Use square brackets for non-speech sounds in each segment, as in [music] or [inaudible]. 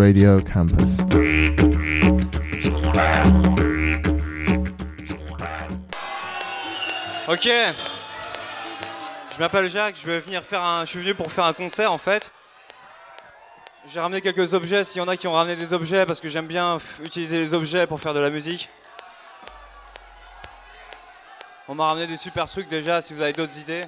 Radio Campus. Ok. Je m'appelle Jacques, je vais venir faire un. Je suis venu pour faire un concert en fait. J'ai ramené quelques objets, s'il y en a qui ont ramené des objets, parce que j'aime bien utiliser les objets pour faire de la musique. On m'a ramené des super trucs déjà, si vous avez d'autres idées.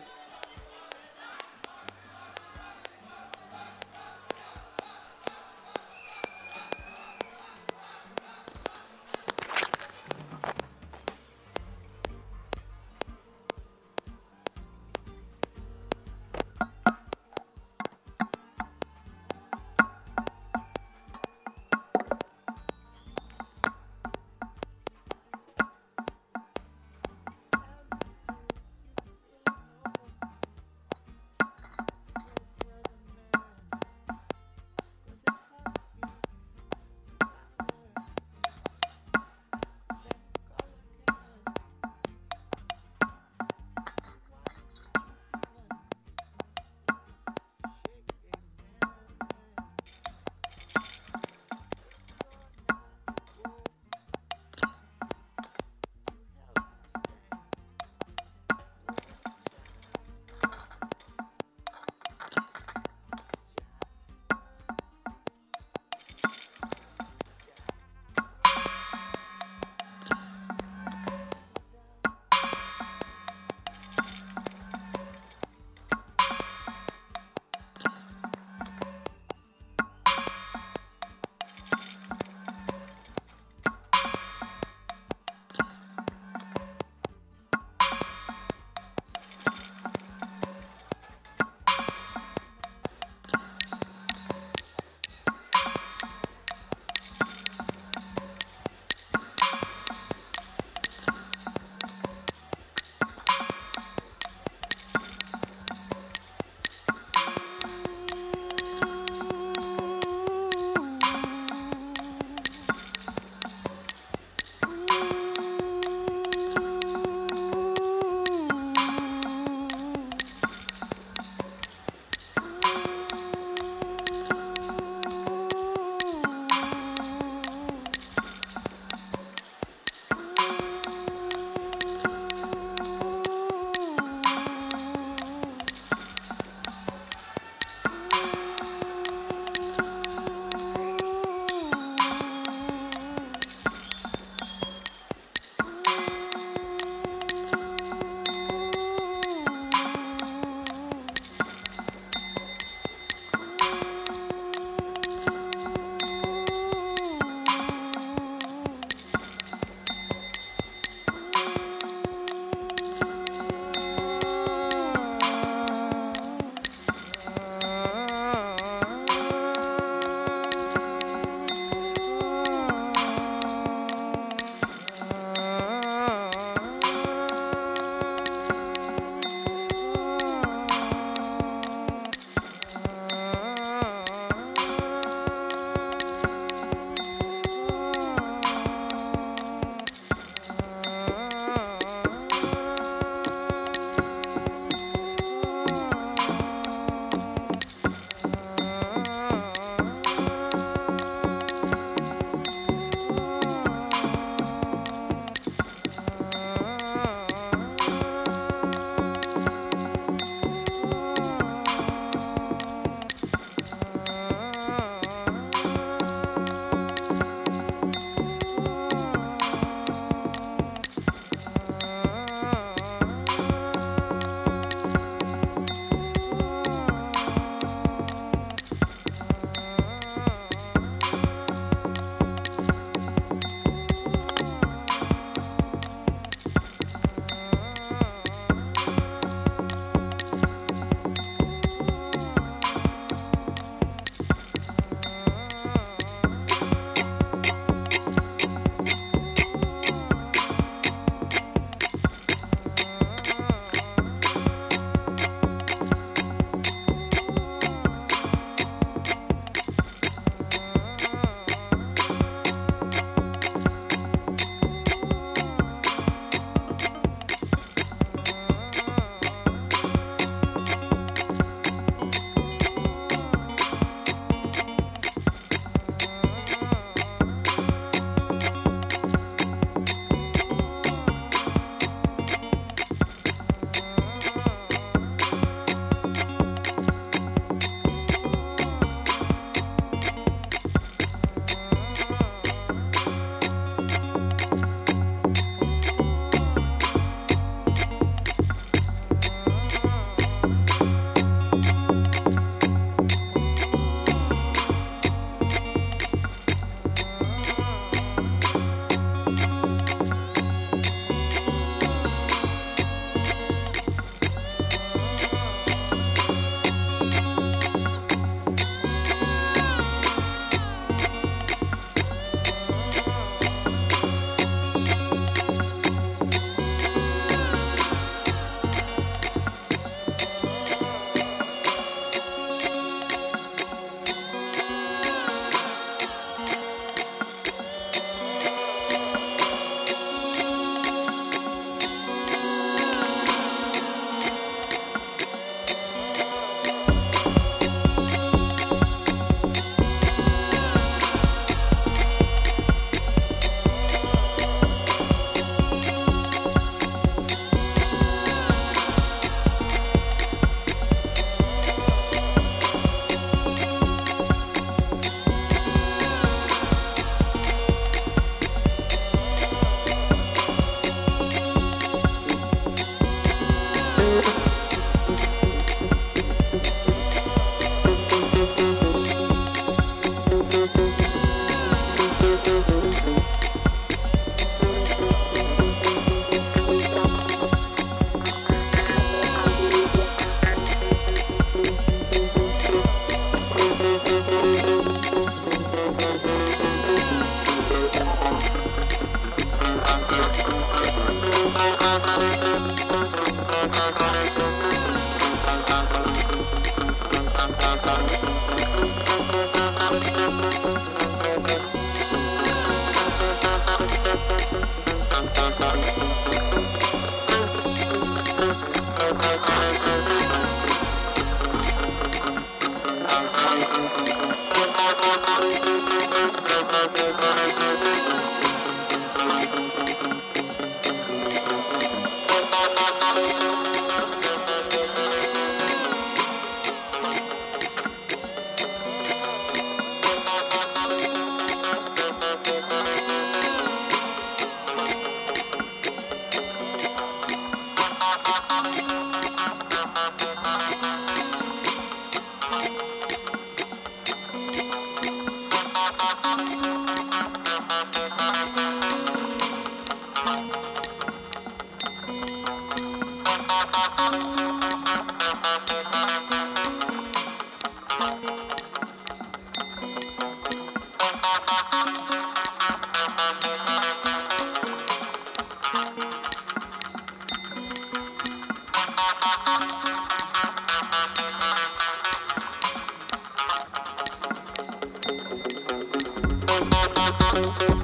Fuck.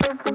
Thank you.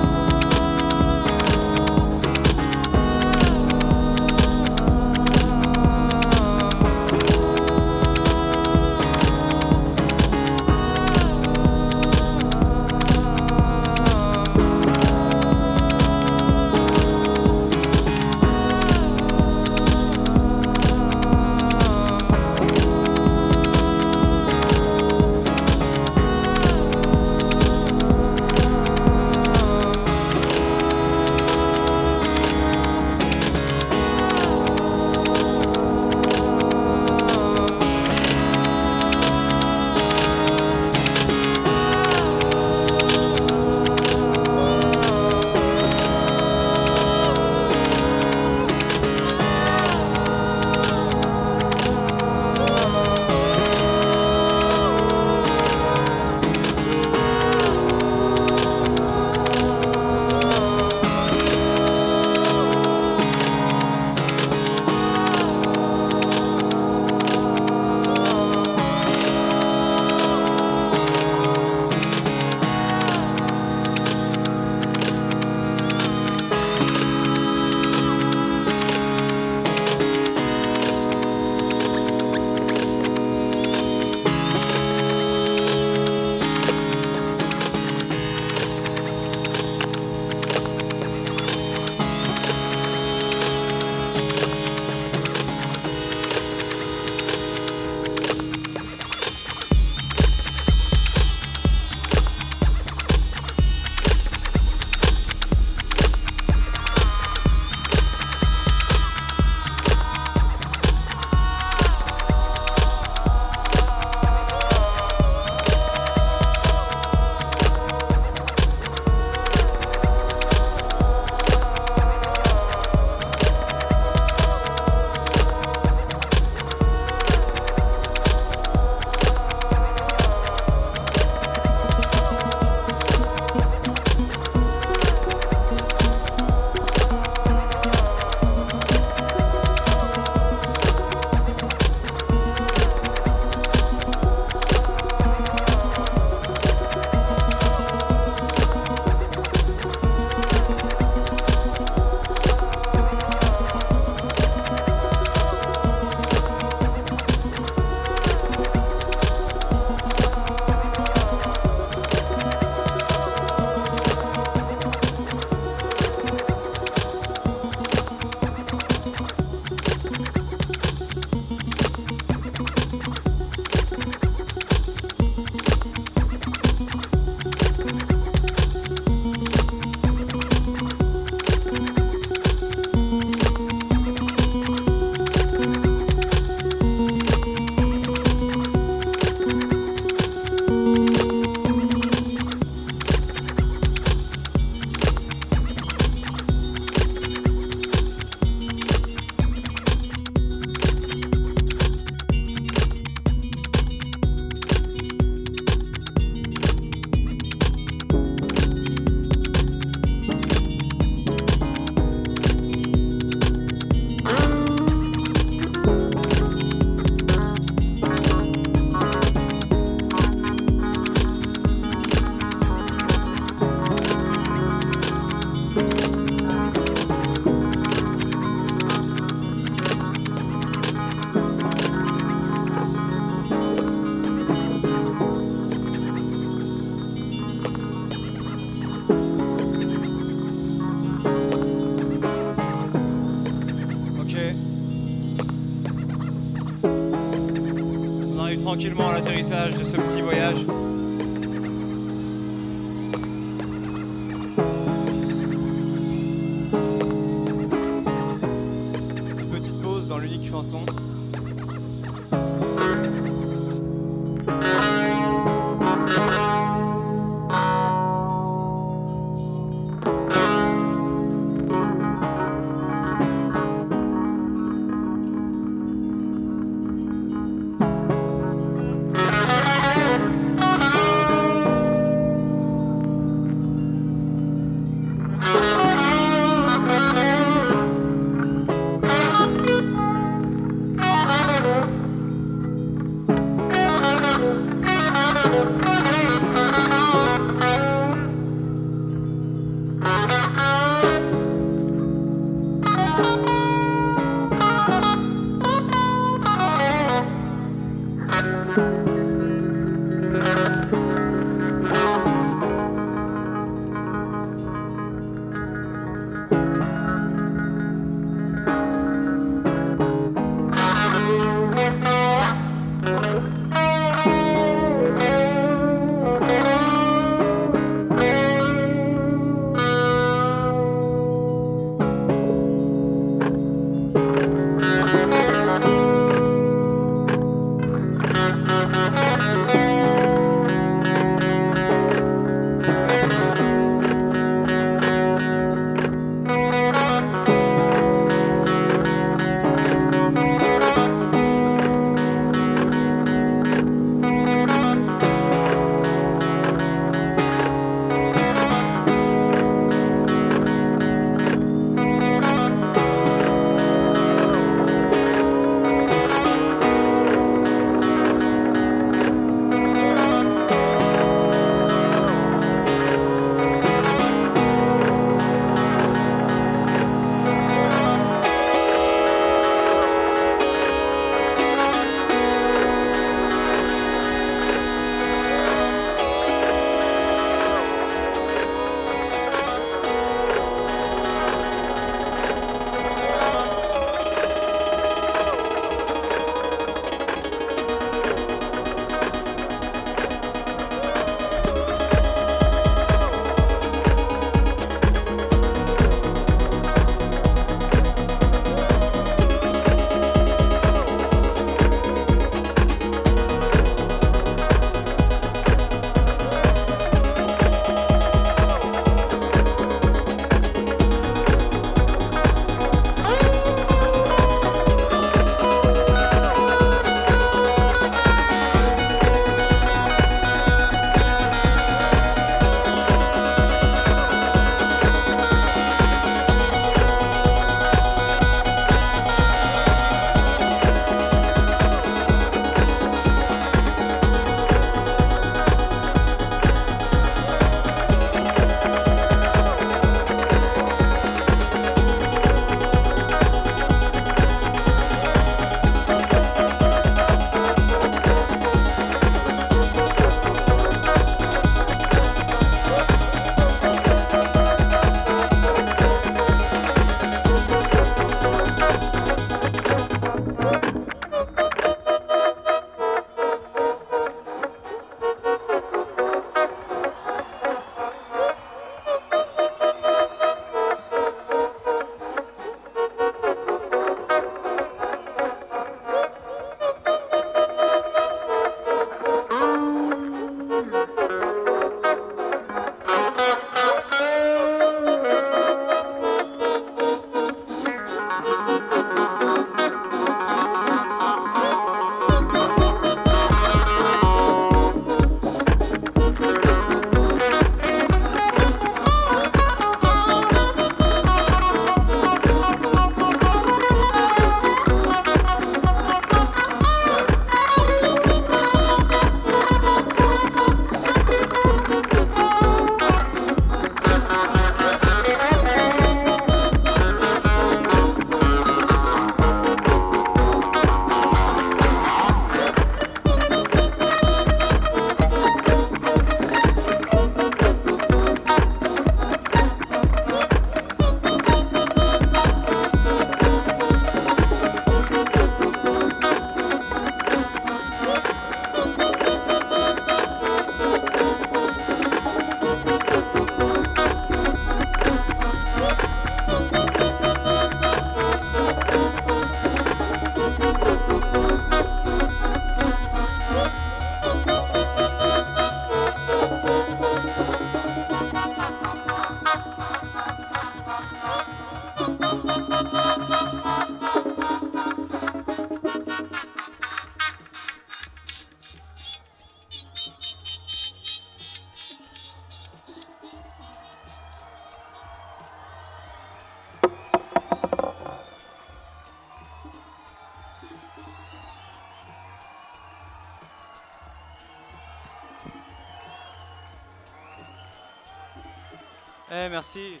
Eh, merci.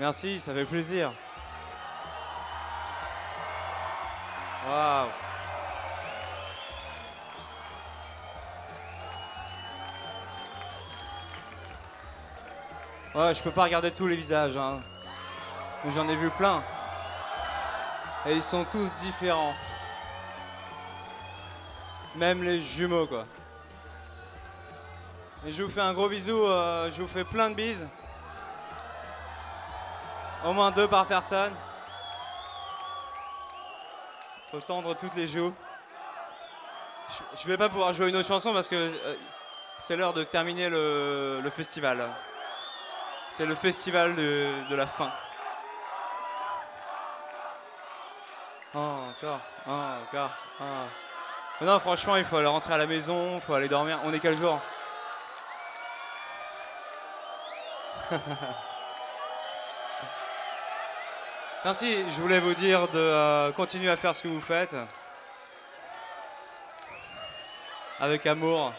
Merci, ça fait plaisir. Waouh. Ouais, je peux pas regarder tous les visages, hein. Mais J'en ai vu plein. Et ils sont tous différents. Même les jumeaux, quoi. Je vous fais un gros bisou, euh, je vous fais plein de bises. Au moins deux par personne. Faut tendre toutes les joues. Je, vais pas pouvoir jouer une autre chanson parce que euh, c'est l'heure de terminer le, festival. C'est le festival de, de la fin. Encore, encore. Mais Non, franchement, il faut aller rentrer à la maison, il faut aller dormir. On est quel jour? [laughs] Merci, je voulais vous dire de euh, continuer à faire ce que vous faites. Avec amour.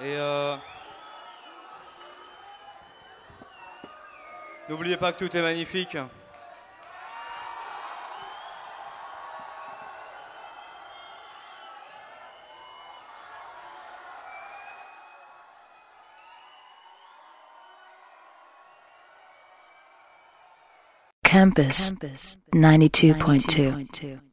Et euh, n'oubliez pas que tout est magnifique. Campus 92.2.